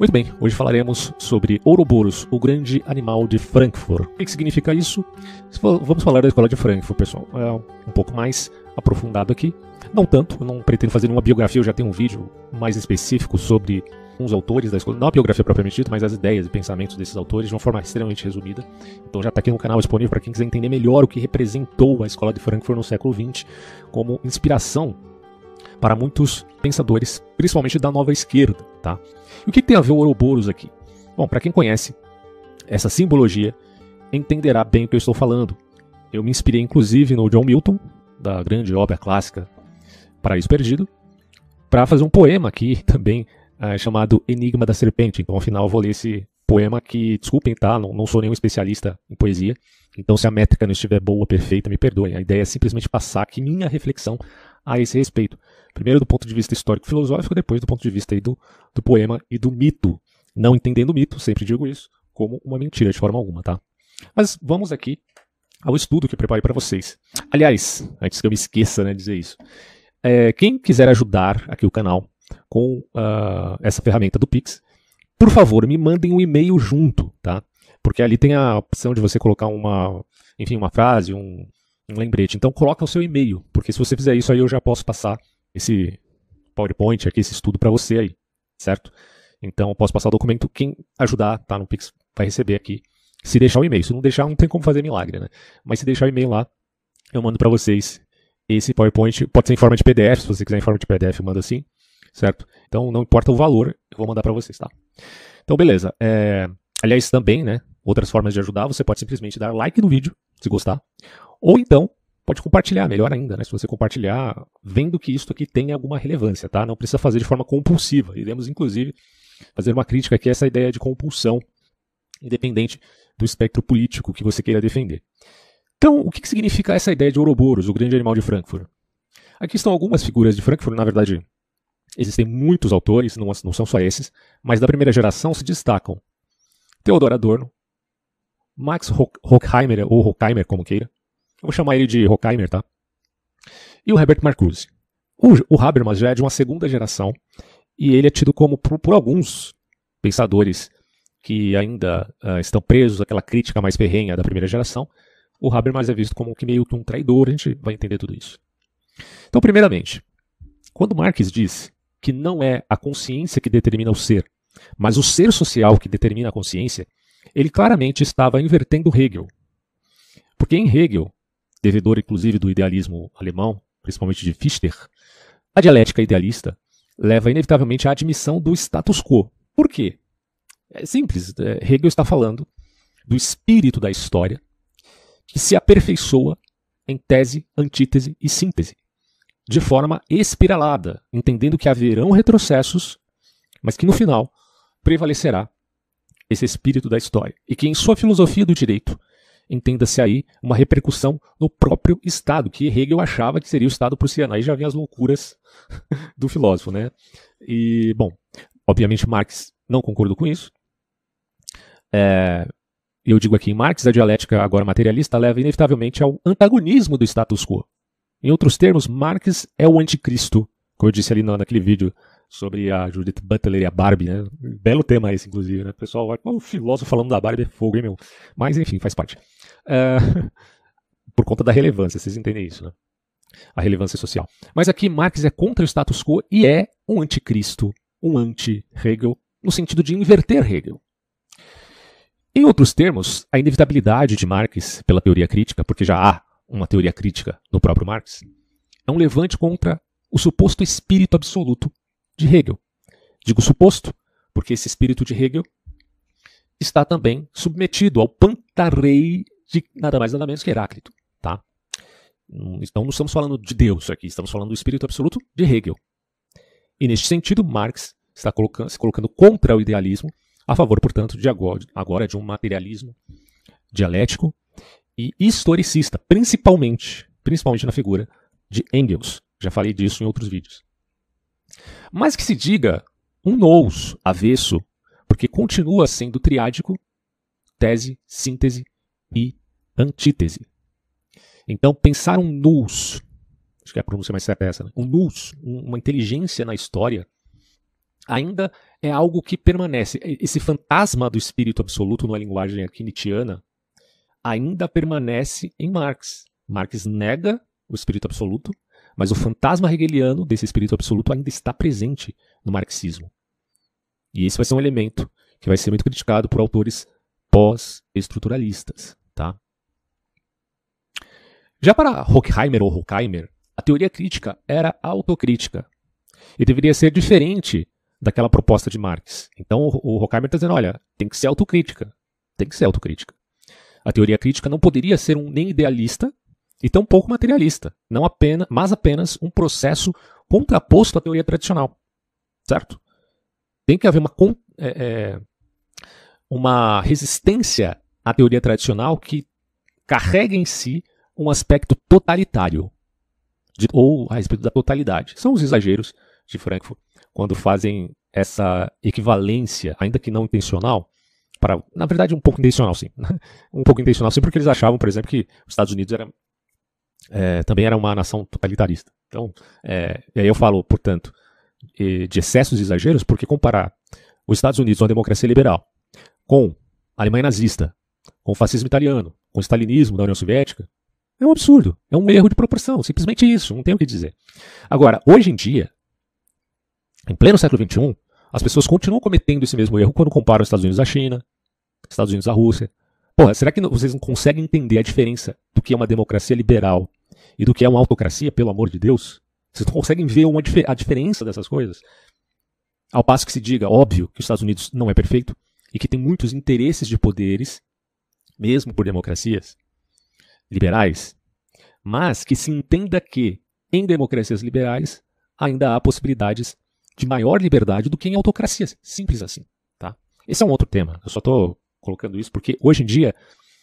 Muito bem, hoje falaremos sobre Ouroboros, o grande animal de Frankfurt. O que, significa isso? Vamos falar da escola de Frankfurt, pessoal. É um pouco mais aprofundado aqui. Não tanto, eu não pretendo fazer uma biografia, eu já tenho um vídeo mais específico sobre uns autores da escola, não a biografia propriamente dita, mas as ideias e pensamentos desses autores de uma forma extremamente resumida. Então já está aqui no canal disponível para quem quiser entender melhor o que representou a escola de Frankfurt no século XX como inspiração para muitos pensadores, principalmente da nova esquerda. Tá? E o que tem a ver o Ouroboros aqui? Bom, para quem conhece essa simbologia, entenderá bem o que eu estou falando. Eu me inspirei inclusive no John Milton, da grande obra clássica Paraíso Perdido, para fazer um poema aqui também uh, chamado Enigma da Serpente. Então, ao final, eu vou ler esse poema que, desculpem, tá? Não, não sou nenhum especialista em poesia. Então, se a métrica não estiver boa, perfeita, me perdoem. A ideia é simplesmente passar aqui minha reflexão a esse respeito. Primeiro do ponto de vista histórico-filosófico, depois do ponto de vista do, do poema e do mito. Não entendendo o mito, sempre digo isso, como uma mentira de forma alguma, tá? Mas vamos aqui ao estudo que eu preparei para vocês. Aliás, antes que eu me esqueça né, de dizer isso, é, quem quiser ajudar aqui o canal com uh, essa ferramenta do Pix, por favor, me mandem um e-mail junto, tá? Porque ali tem a opção de você colocar uma, enfim, uma frase, um, um lembrete. Então coloca o seu e-mail, porque se você fizer isso aí eu já posso passar esse PowerPoint aqui, esse estudo para você aí, certo? Então eu posso passar o documento, quem ajudar, tá no Pix, vai receber aqui. Se deixar o e-mail, se não deixar não tem como fazer milagre, né? Mas se deixar o e-mail lá, eu mando para vocês esse PowerPoint, pode ser em forma de PDF, se você quiser em forma de PDF, eu mando assim, certo? Então não importa o valor, eu vou mandar para vocês, tá? Então beleza. É... Aliás, também, né? Outras formas de ajudar, você pode simplesmente dar like no vídeo, se gostar, ou então pode compartilhar, melhor ainda, né? Se você compartilhar, vendo que isso aqui tem alguma relevância, tá? Não precisa fazer de forma compulsiva. Iremos, inclusive, fazer uma crítica aqui a essa ideia de compulsão, independente do espectro político que você queira defender. Então, o que significa essa ideia de Ouroboros, o grande animal de Frankfurt? Aqui estão algumas figuras de Frankfurt, na verdade, existem muitos autores, não, não são só esses, mas da primeira geração se destacam Theodor Adorno, Max Horkheimer, ou Horkheimer, como queira, vou chamar ele de Horkheimer, tá? E o Herbert Marcuse. O, o Habermas já é de uma segunda geração e ele é tido como, por, por alguns pensadores que ainda uh, estão presos àquela crítica mais ferrenha da primeira geração, o Habermas é visto como que meio que um traidor, a gente vai entender tudo isso. Então, primeiramente, quando Marx diz que não é a consciência que determina o ser, mas o ser social que determina a consciência, ele claramente estava invertendo Hegel. Porque em Hegel, devedor inclusive do idealismo alemão, principalmente de Fichte, a dialética idealista leva inevitavelmente à admissão do status quo. Por quê? É simples. É, Hegel está falando do espírito da história que se aperfeiçoa em tese, antítese e síntese, de forma espiralada, entendendo que haverão retrocessos, mas que no final prevalecerá esse espírito da história, e que em sua filosofia do direito entenda-se aí uma repercussão no próprio Estado, que Hegel achava que seria o Estado prussiano. Aí já vem as loucuras do filósofo, né? E, bom, obviamente Marx não concordou com isso. É, eu digo aqui em Marx, a dialética agora materialista leva inevitavelmente ao antagonismo do status quo. Em outros termos, Marx é o anticristo, como eu disse ali naquele vídeo sobre a Judith Butler e a Barbie, né? Belo tema esse, inclusive, né? O pessoal vai, o filósofo falando da Barbie é fogo, hein, meu? Mas, enfim, faz parte. É... Por conta da relevância, vocês entendem isso, né? A relevância social. Mas aqui Marx é contra o status quo e é um anticristo, um anti-Hegel, no sentido de inverter Hegel. Em outros termos, a inevitabilidade de Marx pela teoria crítica, porque já há uma teoria crítica no próprio Marx, é um levante contra o suposto espírito absoluto de Hegel. Digo suposto, porque esse espírito de Hegel está também submetido ao pantarei de nada mais nada menos que Heráclito. Tá? Então não estamos falando de Deus aqui, estamos falando do espírito absoluto de Hegel. E neste sentido, Marx está colocando, se colocando contra o idealismo a favor, portanto, de agora, agora de um materialismo dialético e historicista, principalmente, principalmente na figura de Engels. Já falei disso em outros vídeos. Mas que se diga um nous avesso, porque continua sendo triádico, tese, síntese e antítese. Então, pensar um nous, acho que é a pronúncia mais certa é essa, né? um nous, uma inteligência na história, ainda é algo que permanece. Esse fantasma do espírito absoluto, numa linguagem aqui ainda permanece em Marx. Marx nega o espírito absoluto, mas o fantasma hegeliano desse espírito absoluto ainda está presente no marxismo. E esse vai ser um elemento que vai ser muito criticado por autores pós-estruturalistas. Tá? Já para Horkheimer ou Horkheimer, a teoria crítica era autocrítica e deveria ser diferente daquela proposta de Marx. Então o Horkheimer está dizendo, olha, tem que ser autocrítica, tem que ser autocrítica. A teoria crítica não poderia ser um nem idealista e tão pouco materialista, não apenas, mas apenas um processo contraposto à teoria tradicional, certo? Tem que haver uma, é, é, uma resistência à teoria tradicional que carrega em si um aspecto totalitário, de, ou a respeito da totalidade. São os exageros de Frankfurt quando fazem essa equivalência, ainda que não intencional, para, na verdade, um pouco intencional, sim. um pouco intencional, sim, porque eles achavam, por exemplo, que os Estados Unidos era é, também era uma nação totalitarista. Então, é, e aí eu falo, portanto, de excessos e exageros, porque comparar os Estados Unidos, uma democracia liberal, com a Alemanha nazista, com o fascismo italiano, com o stalinismo da União Soviética, é um absurdo. É um erro de proporção. Simplesmente isso. Não tem o que dizer. Agora, hoje em dia, em pleno século XXI, as pessoas continuam cometendo esse mesmo erro quando comparam os Estados Unidos à China, Estados Unidos à Rússia, Porra, será que vocês não conseguem entender a diferença do que é uma democracia liberal e do que é uma autocracia, pelo amor de Deus? Vocês não conseguem ver uma, a diferença dessas coisas? Ao passo que se diga, óbvio, que os Estados Unidos não é perfeito e que tem muitos interesses de poderes, mesmo por democracias liberais, mas que se entenda que em democracias liberais ainda há possibilidades de maior liberdade do que em autocracias. Simples assim. Tá? Esse é um outro tema. Eu só estou colocando isso, porque hoje em dia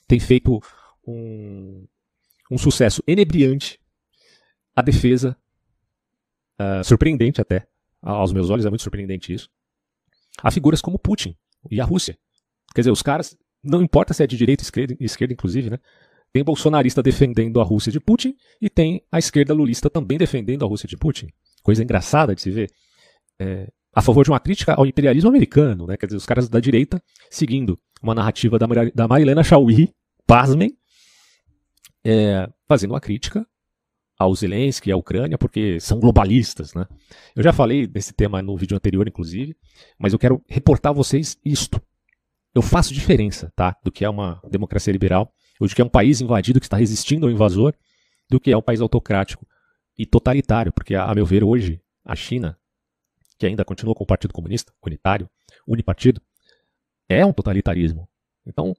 tem feito um, um sucesso enebriante a defesa, uh, surpreendente até, aos meus olhos é muito surpreendente isso, a figuras como Putin e a Rússia. Quer dizer, os caras, não importa se é de direita, esquerda, esquerda inclusive, né? Tem bolsonarista defendendo a Rússia de Putin e tem a esquerda lulista também defendendo a Rússia de Putin. Coisa engraçada de se ver. É, a favor de uma crítica ao imperialismo americano, né? Quer dizer, os caras da direita seguindo uma narrativa da, Mar da Marilena Chauí, pasmem, é, fazendo uma crítica ao Zelensky e à Ucrânia, porque são globalistas, né? Eu já falei desse tema no vídeo anterior, inclusive, mas eu quero reportar a vocês isto. Eu faço diferença, tá? Do que é uma democracia liberal, ou de que é um país invadido que está resistindo ao invasor, do que é um país autocrático e totalitário, porque, a meu ver, hoje, a China, que ainda continua com o Partido Comunista, unitário, unipartido, é um totalitarismo. Então,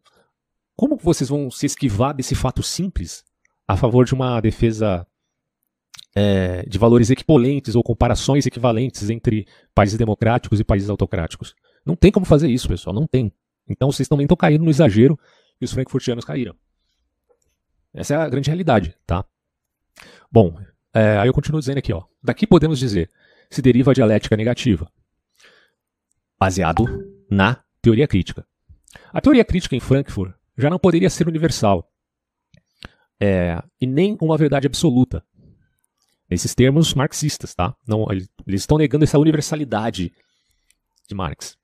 como vocês vão se esquivar desse fato simples a favor de uma defesa é, de valores equivalentes ou comparações equivalentes entre países democráticos e países autocráticos? Não tem como fazer isso, pessoal, não tem. Então vocês também estão caindo no exagero e os frankfurtianos caíram. Essa é a grande realidade, tá? Bom, é, aí eu continuo dizendo aqui, ó. Daqui podemos dizer se deriva a dialética negativa, baseado na teoria crítica. A teoria crítica em Frankfurt já não poderia ser universal é, e nem uma verdade absoluta. Nesses termos marxistas, tá? Não, eles estão negando essa universalidade de Marx.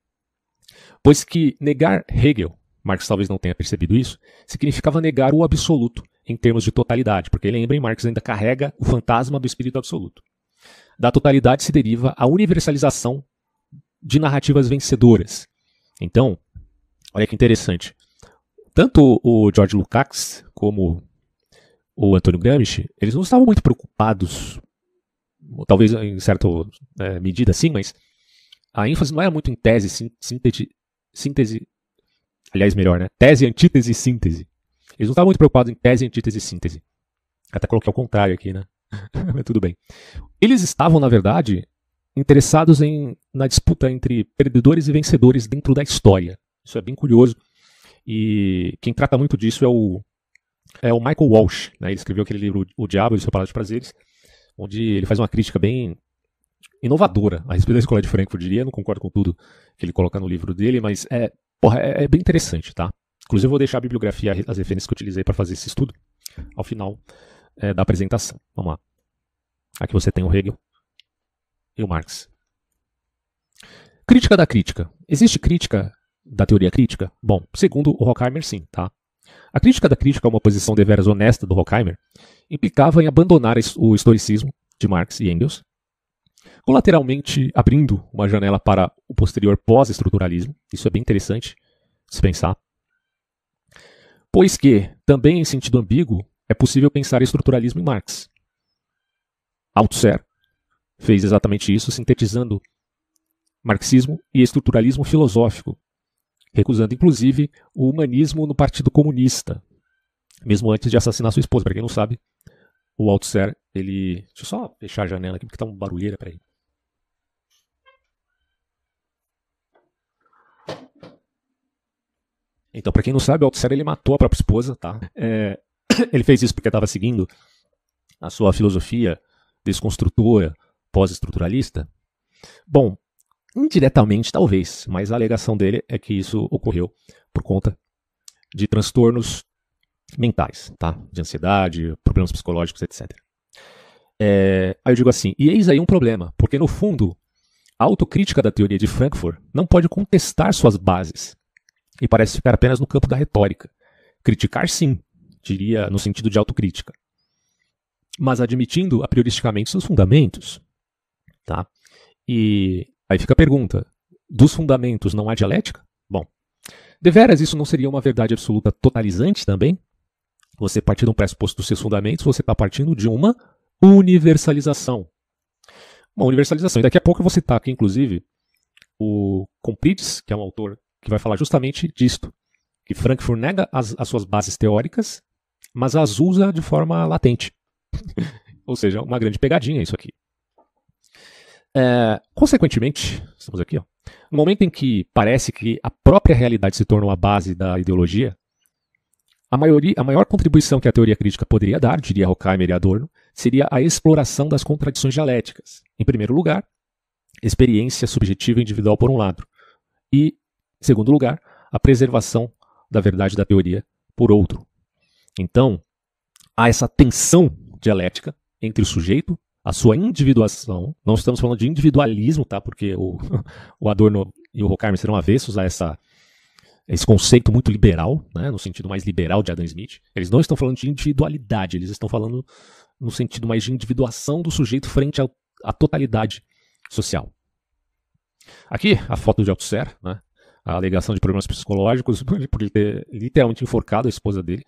Pois que negar Hegel, Marx talvez não tenha percebido isso, significava negar o absoluto em termos de totalidade, porque lembrem, Marx ainda carrega o fantasma do espírito absoluto. Da totalidade se deriva a universalização de narrativas vencedoras, então, olha que interessante. Tanto o George Lukács como o Antônio Gramsci, eles não estavam muito preocupados, talvez em certa é, medida sim, mas a ênfase não era muito em tese, síntese, síntese, aliás, melhor, né? Tese, antítese e síntese. Eles não estavam muito preocupados em tese, antítese e síntese. Até coloquei ao contrário aqui, né? Mas tudo bem. Eles estavam, na verdade, interessados em, na disputa entre perdedores e vencedores dentro da história. Isso é bem curioso. E quem trata muito disso é o, é o Michael Walsh. Né? Ele escreveu aquele livro O Diabo e o Seu Palácio de Prazeres, onde ele faz uma crítica bem inovadora a respeito da escola de Frankfurt, diria. Não concordo com tudo que ele coloca no livro dele, mas é, porra, é, é bem interessante, tá? Inclusive, eu vou deixar a bibliografia, as referências que eu utilizei para fazer esse estudo ao final é, da apresentação. Vamos lá. Aqui você tem o Hegel, e o Marx. Crítica da crítica. Existe crítica da teoria crítica? Bom, segundo o Horkheimer, sim, tá? A crítica da crítica, uma posição deveras honesta do Horkheimer, implicava em abandonar o historicismo de Marx e Engels, colateralmente abrindo uma janela para o posterior pós-estruturalismo. Isso é bem interessante se pensar. Pois que, também em sentido ambíguo, é possível pensar estruturalismo em Marx. Althusser fez exatamente isso, sintetizando marxismo e estruturalismo filosófico, recusando inclusive o humanismo no Partido Comunista, mesmo antes de assassinar sua esposa. Para quem não sabe, o Althusser, ele. Deixa eu só fechar a janela aqui porque tá um barulheira para aí. Então, para quem não sabe, o Althusser ele matou a própria esposa, tá? É, ele fez isso porque estava seguindo a sua filosofia desconstrutora, pós-estruturalista. Bom, indiretamente talvez, mas a alegação dele é que isso ocorreu por conta de transtornos mentais, tá? De ansiedade, problemas psicológicos, etc. É, aí eu digo assim, e eis aí um problema, porque no fundo, a autocrítica da teoria de Frankfurt não pode contestar suas bases e parece ficar apenas no campo da retórica. Criticar, sim, diria no sentido de autocrítica, mas admitindo a prioristicamente seus fundamentos, tá? E aí fica a pergunta: dos fundamentos não há dialética? Bom, deveras isso não seria uma verdade absoluta totalizante também? Você partir de um pressuposto dos seus fundamentos, você está partindo de uma universalização. Uma universalização. E daqui a pouco eu vou citar aqui, inclusive, o Comprides, que é um autor que vai falar justamente disto. Que Frankfurt nega as, as suas bases teóricas, mas as usa de forma latente. Ou seja, uma grande pegadinha isso aqui. É, consequentemente, estamos aqui, ó, no momento em que parece que a própria realidade se tornou a base da ideologia, a, maioria, a maior contribuição que a teoria crítica poderia dar, diria Horkheimer e Adorno, seria a exploração das contradições dialéticas. Em primeiro lugar, experiência subjetiva individual por um lado, e, em segundo lugar, a preservação da verdade da teoria por outro. Então, há essa tensão dialética entre o sujeito, a sua individuação, não estamos falando de individualismo, tá? porque o, o Adorno e o Horkheimer serão avessos a essa esse conceito muito liberal, né, no sentido mais liberal de Adam Smith. Eles não estão falando de individualidade, eles estão falando no sentido mais de individuação do sujeito frente à totalidade social. Aqui a foto de Althusser, né, a alegação de problemas psicológicos por ele ter literalmente enforcado a esposa dele.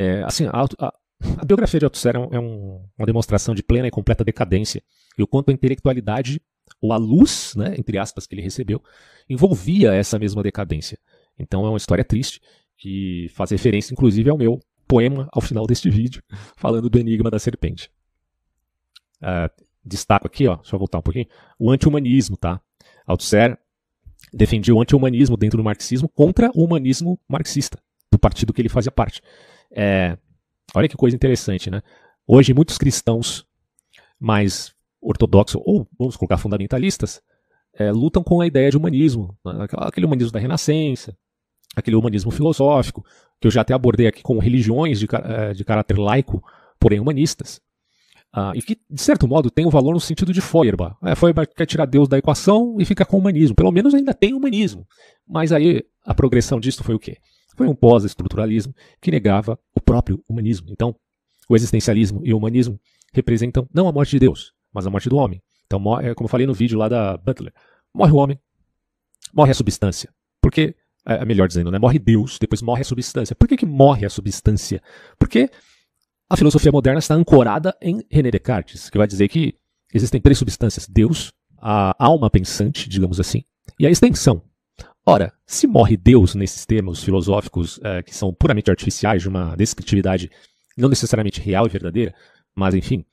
É, assim, a, a, a, biografia de Althusser é, um, uma demonstração de plena e completa decadência e o quanto a intelectualidade ou a luz, né, entre aspas, que ele recebeu, envolvia essa mesma decadência. Então é uma história triste que faz referência, inclusive, ao meu poema ao final deste vídeo, falando do enigma da serpente. Uh, destaco aqui, ó, deixa eu voltar um pouquinho, o anti-humanismo, tá? Althusser defendia o anti-humanismo dentro do marxismo contra o humanismo marxista, do partido que ele fazia parte. É, olha que coisa interessante, né? Hoje, muitos cristãos mais ortodoxos, ou vamos colocar fundamentalistas, é, lutam com a ideia de humanismo, né? aquele humanismo da Renascença, aquele humanismo filosófico, que eu já até abordei aqui com religiões de, eh, de caráter laico, porém humanistas. Uh, e que, de certo modo, tem um valor no sentido de Feuerbach. É, Feuerbach quer tirar Deus da equação e fica com o humanismo. Pelo menos ainda tem humanismo. Mas aí a progressão disso foi o quê? Foi um pós-estruturalismo que negava o próprio humanismo. Então, o existencialismo e o humanismo representam não a morte de Deus, mas a morte do homem. Então, é como eu falei no vídeo lá da Butler, morre o homem, morre a substância. Porque é, é, melhor dizendo, né? morre Deus, depois morre a substância. Por que, que morre a substância? Porque a filosofia moderna está ancorada em René Descartes, que vai dizer que existem três substâncias: Deus, a alma pensante, digamos assim, e a extensão. Ora, se morre Deus nesses termos filosóficos é, que são puramente artificiais, de uma descritividade não necessariamente real e verdadeira, mas enfim,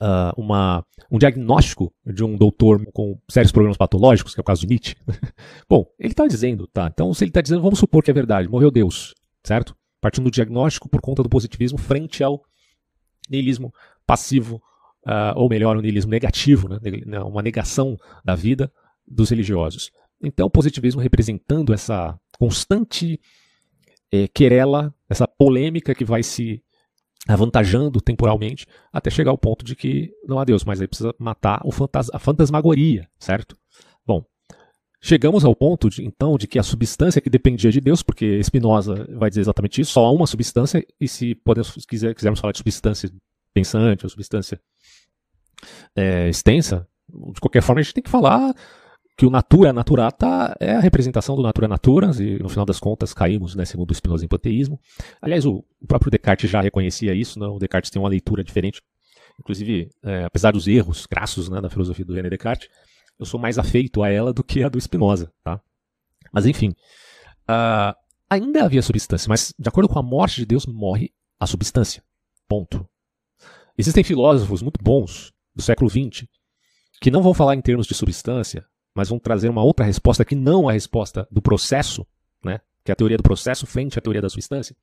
uh, uma, um diagnóstico de um doutor com sérios problemas patológicos, que é o caso de Nietzsche. Bom, ele está dizendo, tá? Então, se ele está dizendo, vamos supor que é verdade, morreu Deus, certo? Partindo do diagnóstico por conta do positivismo frente ao niilismo passivo, uh, ou melhor, o niilismo negativo, né? uma negação da vida dos religiosos. Então, o positivismo representando essa constante eh, querela, essa polêmica que vai se avantajando temporalmente, até chegar ao ponto de que não há Deus, mas aí precisa matar fantas a fantasmagoria, certo? Bom, Chegamos ao ponto, de, então, de que a substância que dependia de Deus, porque Spinoza vai dizer exatamente isso, só há uma substância, e se podemos, quiser, quisermos falar de substância pensante ou substância é, extensa, de qualquer forma a gente tem que falar que o natura naturata é a representação do natura naturans, e no final das contas caímos, né, segundo o Spinoza, em panteísmo. Aliás, o, o, próprio Descartes já reconhecia isso, né, o Descartes tem uma leitura diferente, inclusive, é, apesar dos erros crassos né, da filosofia do René Descartes, eu sou mais afeito a ela do que a do Spinoza, tá? Mas enfim, uh, ainda havia substância, mas de acordo com a morte de Deus, morre a substância. Ponto. Existem filósofos muito bons do século XX que não vão falar em termos de substância, mas vão trazer uma outra resposta que não a resposta do processo, né? que é a teoria do processo frente à teoria da substância.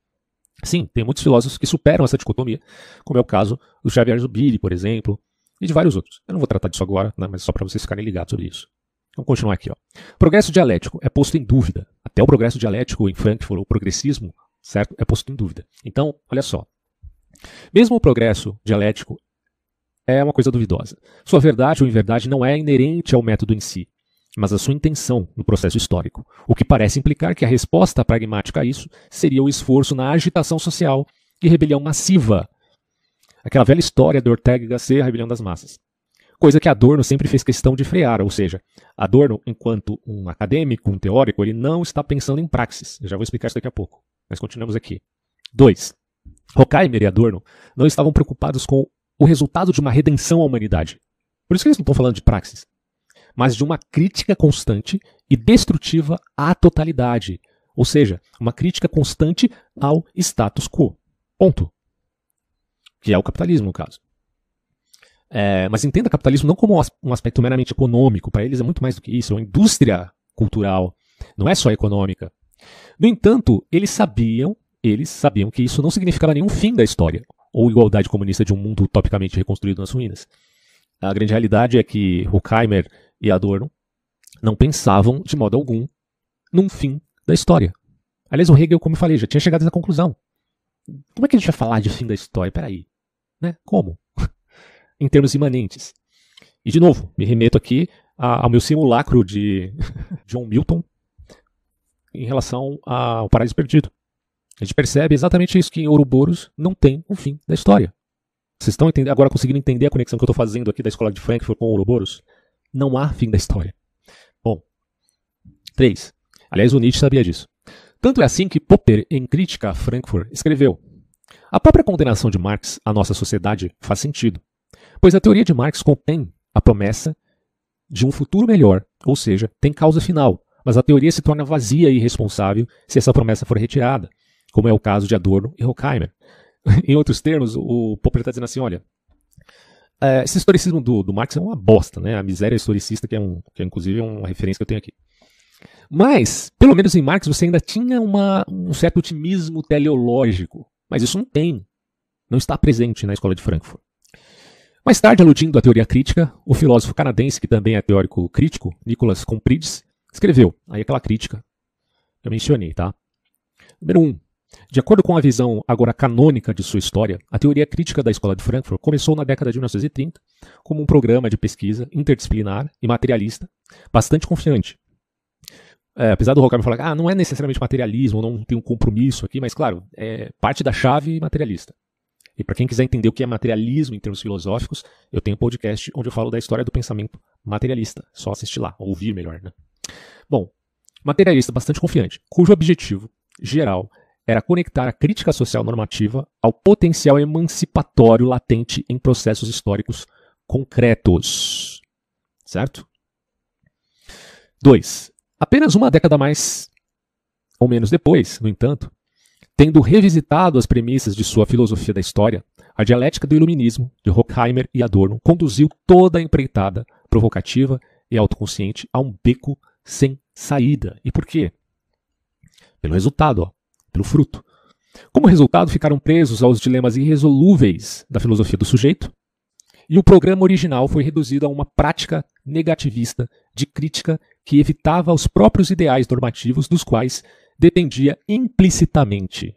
Sim, tem muitos filósofos que superam essa dicotomia, como é o caso do Xavier Zubiri, por exemplo, e de vários outros. Eu não vou tratar disso agora, né, mas só para vocês ficarem ligados sobre isso. Vamos continuar aqui. Ó. Progresso dialético é posto em dúvida. Até o progresso dialético em Frankfurt, o progressismo, certo, é posto em dúvida. Então, olha só. Mesmo o progresso dialético é uma coisa duvidosa. Sua verdade ou inverdade não é inerente ao método em si, mas a sua intenção no processo histórico, o que parece implicar que a resposta pragmática a isso seria o esforço na agitação social e rebelião massiva Aquela velha história do Ortega Gasset, a rebelião das massas. Coisa que Adorno sempre fez questão de frear, ou seja, Adorno, enquanto um acadêmico, um teórico, ele não está pensando em praxis. Eu já vou explicar isso daqui a pouco. Mas continuamos aqui. 2. Horkheimer e Adorno não estavam preocupados com o resultado de uma redenção à humanidade. Por isso que eles não estão falando de praxis, mas de uma crítica constante e destrutiva à totalidade, ou seja, uma crítica constante ao status quo. Ponto que é o capitalismo, no caso. É, mas entenda capitalismo não como um aspecto meramente econômico, para eles é muito mais do que isso, é uma indústria cultural, não é só econômica. No entanto, eles sabiam, eles sabiam que isso não significava nenhum fim da história, ou igualdade comunista de um mundo utopicamente reconstruído nas ruínas. A grande realidade é que Horkheimer e Adorno não pensavam de modo algum num fim da história. Aliás, o Hegel, como eu falei, já tinha chegado a essa conclusão. Como é que a gente vai falar de fim da história? Peraí. Né? Como? em termos imanentes. E, de novo, me remeto aqui ao meu simulacro de John Milton em relação ao Paraíso Perdido. A gente percebe exatamente isso, que em Ouroboros não tem um fim da história. Vocês estão agora conseguindo entender a conexão que eu estou fazendo aqui da escola de Frankfurt com Ouroboros? Não há fim da história. Bom, 3. Aliás, o Nietzsche sabia disso. Tanto é assim que Popper, em Crítica a Frankfurt, escreveu: a própria condenação de Marx à nossa sociedade faz sentido, pois a teoria de Marx contém a promessa de um futuro melhor, ou seja, tem causa final, mas a teoria se torna vazia e irresponsável se essa promessa for retirada, como é o caso de Adorno e Horkheimer. em outros termos, o Popper está dizendo assim, olha, é, esse historicismo do, do, Marx é uma bosta, né? A miséria historicista, que é, um, que é inclusive uma referência que eu tenho aqui. Mas, pelo menos em Marx, você ainda tinha uma, um certo otimismo teleológico. Mas isso não tem, não está presente na escola de Frankfurt. Mais tarde, aludindo à teoria crítica, o filósofo canadense, que também é teórico crítico, Nicholas Comprides, escreveu aí aquela crítica que eu mencionei, tá? Número 1. Um, de acordo com a visão agora canônica de sua história, a teoria crítica da escola de Frankfurt começou na década de 1930 como um programa de pesquisa interdisciplinar e materialista bastante confiante, é, apesar do Horkheimer falar ah, não é necessariamente materialismo, não tem um compromisso aqui, mas claro, é parte da chave materialista. E para quem quiser entender o que é materialismo em termos filosóficos, eu tenho um podcast onde eu falo da história do pensamento materialista. Só assistir lá, ou ouvir melhor, né? Bom, materialista bastante confiante, cujo objetivo geral era conectar a crítica social normativa ao potencial emancipatório latente em processos históricos concretos. Certo? 2. Apenas uma década mais ou menos depois, no entanto, tendo revisitado as premissas de sua filosofia da história, a dialética do iluminismo de Horkheimer e Adorno conduziu toda a empreitada provocativa e autoconsciente a um beco sem saída. E por quê? Pelo resultado, ó, pelo fruto. Como resultado, ficaram presos aos dilemas irresolúveis da filosofia do sujeito, e o programa original foi reduzido a uma prática negativista de crítica que evitava os próprios ideais normativos dos quais dependia implicitamente,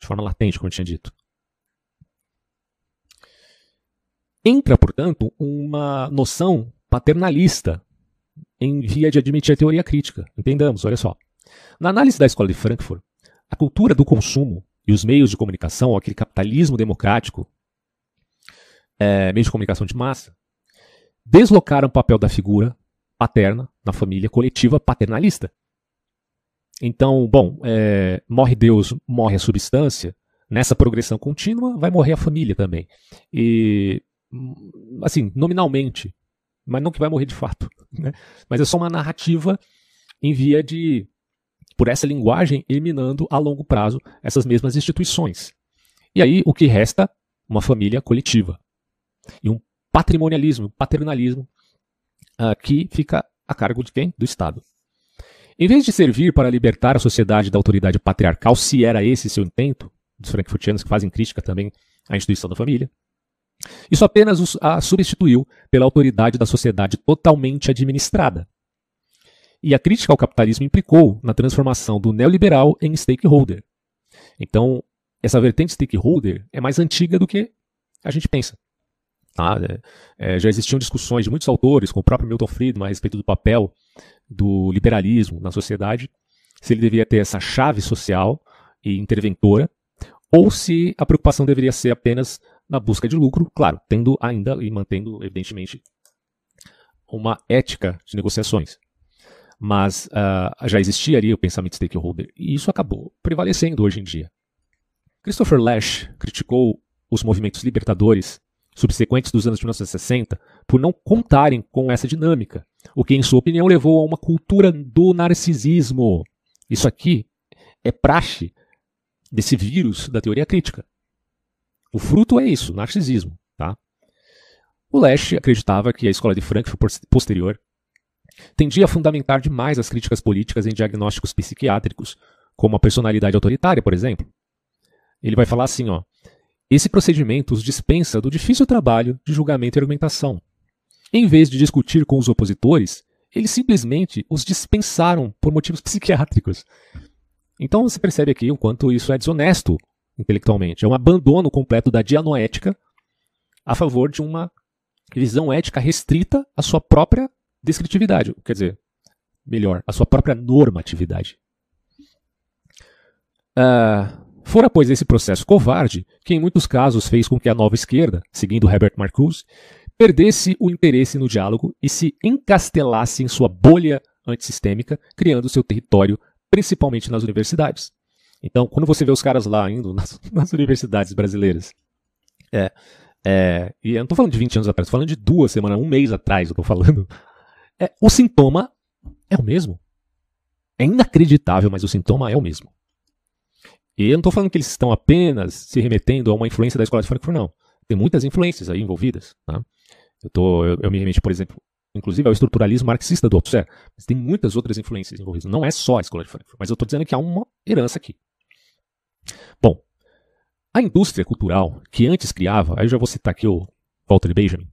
de forma latente, como eu tinha dito. Entra, portanto, uma noção paternalista em via de admitir a teoria crítica. Entendamos, olha só. Na análise da escola de Frankfurt, a cultura do consumo e os meios de comunicação, aquele capitalismo democrático, é, meios de comunicação de massa, deslocaram o papel da figura paterna na família coletiva paternalista. Então, bom, é, morre Deus, morre a substância, nessa progressão contínua vai morrer a família também. E, assim, nominalmente, mas não que vai morrer de fato. Né? Mas é só uma narrativa em via de, por essa linguagem, eliminando a longo prazo essas mesmas instituições. E aí o que resta? Uma família coletiva. E um patrimonialismo, paternalismo, uh, que fica a cargo de quem? Do Estado. Em vez de servir para libertar a sociedade da autoridade patriarcal, se era esse seu intento, dos frankfurtianos que fazem crítica também à instituição da família, isso apenas a substituiu pela autoridade da sociedade totalmente administrada. E a crítica ao capitalismo implicou na transformação do neoliberal em stakeholder. Então, essa vertente stakeholder é mais antiga do que a gente pensa. Tá? É, é já existiam discussões de muitos autores, com o próprio Milton Friedman, a respeito do papel do liberalismo na sociedade, se ele deveria ter essa chave social e interventora, ou se a preocupação deveria ser apenas na busca de lucro, claro, tendo ainda e mantendo, evidentemente, uma ética de negociações. Mas uh, já existia ali o pensamento stakeholder, e isso acabou prevalecendo hoje em dia. Christopher Lash criticou os movimentos libertadores subsequentes dos anos de 1960 por não contarem com essa dinâmica, o que, em sua opinião, levou a uma cultura do narcisismo. Isso aqui é praxe desse vírus da teoria crítica. O fruto é isso, narcisismo. Tá? O Lesch acreditava que a escola de Frankfurt posterior tendia a fundamentar demais as críticas políticas em diagnósticos psiquiátricos, como a personalidade autoritária, por exemplo. Ele vai falar assim, ó, esse procedimento os dispensa do difícil trabalho de julgamento e argumentação. Em vez de discutir com os opositores, eles simplesmente os dispensaram por motivos psiquiátricos. Então você percebe aqui o quanto isso é desonesto intelectualmente. É um abandono completo da dianoética a favor de uma visão ética restrita à sua própria descritividade. Quer dizer, melhor, à sua própria normatividade. Uh, fora, pois, esse processo covarde que, em muitos casos, fez com que a nova esquerda, seguindo Herbert Marcuse, perdesse o interesse no diálogo e se encastelasse em sua bolha antissistêmica, criando seu território, principalmente nas universidades. Então, quando você vê os caras lá indo nas, nas universidades brasileiras, é, é, e eu não estou falando de 20 anos atrás, estou falando de duas semanas, um mês atrás, eu estou falando, é, o sintoma é o mesmo. É inacreditável, mas o sintoma é o mesmo. E eu não estou falando que eles estão apenas se remetendo a uma influência da escola de Frankfurt, não. Tem muitas influências aí envolvidas. Tá? Eu, tô, eu, eu me remeti, por exemplo, inclusive ao estruturalismo marxista do Althusser, mas tem muitas outras influências envolvidas. Não é só a escola de Frankfurt, mas eu estou dizendo que há uma herança aqui. Bom, a indústria cultural que antes criava, aí eu já vou citar aqui o Walter Benjamin,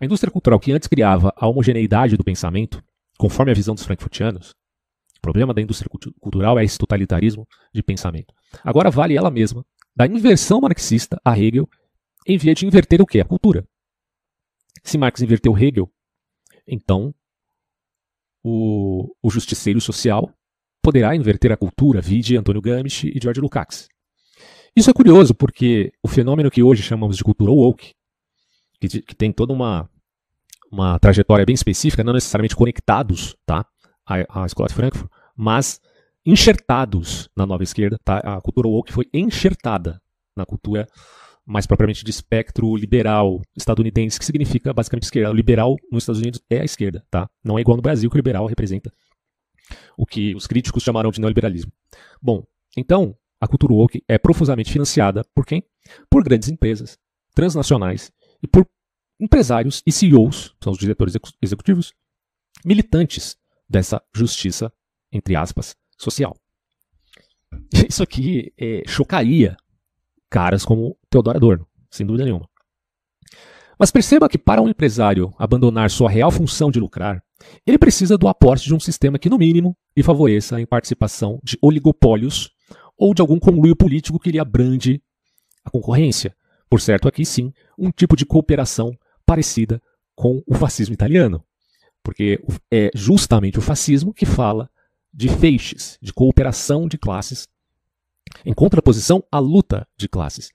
a indústria cultural que antes criava a homogeneidade do pensamento, conforme a visão dos frankfurtianos, o problema da indústria cultural é esse totalitarismo de pensamento. Agora vale ela mesma da inversão marxista a Hegel em via de inverter o que? A cultura. Se Marx inverteu Hegel, então o, o justiceiro social poderá inverter a cultura, vide Antônio Gramsci e George Lukács. Isso é curioso porque o fenômeno que hoje chamamos de cultura woke, que, que tem toda uma, uma trajetória bem específica, não necessariamente conectados tá, à, à escola de Frankfurt, mas enxertados na nova esquerda. Tá? A cultura woke foi enxertada na cultura mais propriamente de espectro liberal estadunidense, que significa basicamente esquerda. O liberal nos Estados Unidos é a esquerda, tá? Não é igual no Brasil, que o liberal representa o que os críticos chamaram de neoliberalismo. Bom, então, a cultura woke é profusamente financiada por quem? Por grandes empresas transnacionais e por empresários e CEOs, são os diretores executivos, militantes dessa justiça, entre aspas, social. Isso aqui é, chocaria caras como Teodoro Adorno, sem dúvida nenhuma. Mas perceba que para um empresário abandonar sua real função de lucrar, ele precisa do aporte de um sistema que, no mínimo, lhe favoreça a participação de oligopólios ou de algum conluio político que lhe abrande a concorrência. Por certo, aqui sim, um tipo de cooperação parecida com o fascismo italiano. Porque é justamente o fascismo que fala de feixes, de cooperação de classes, em contraposição à luta de classes.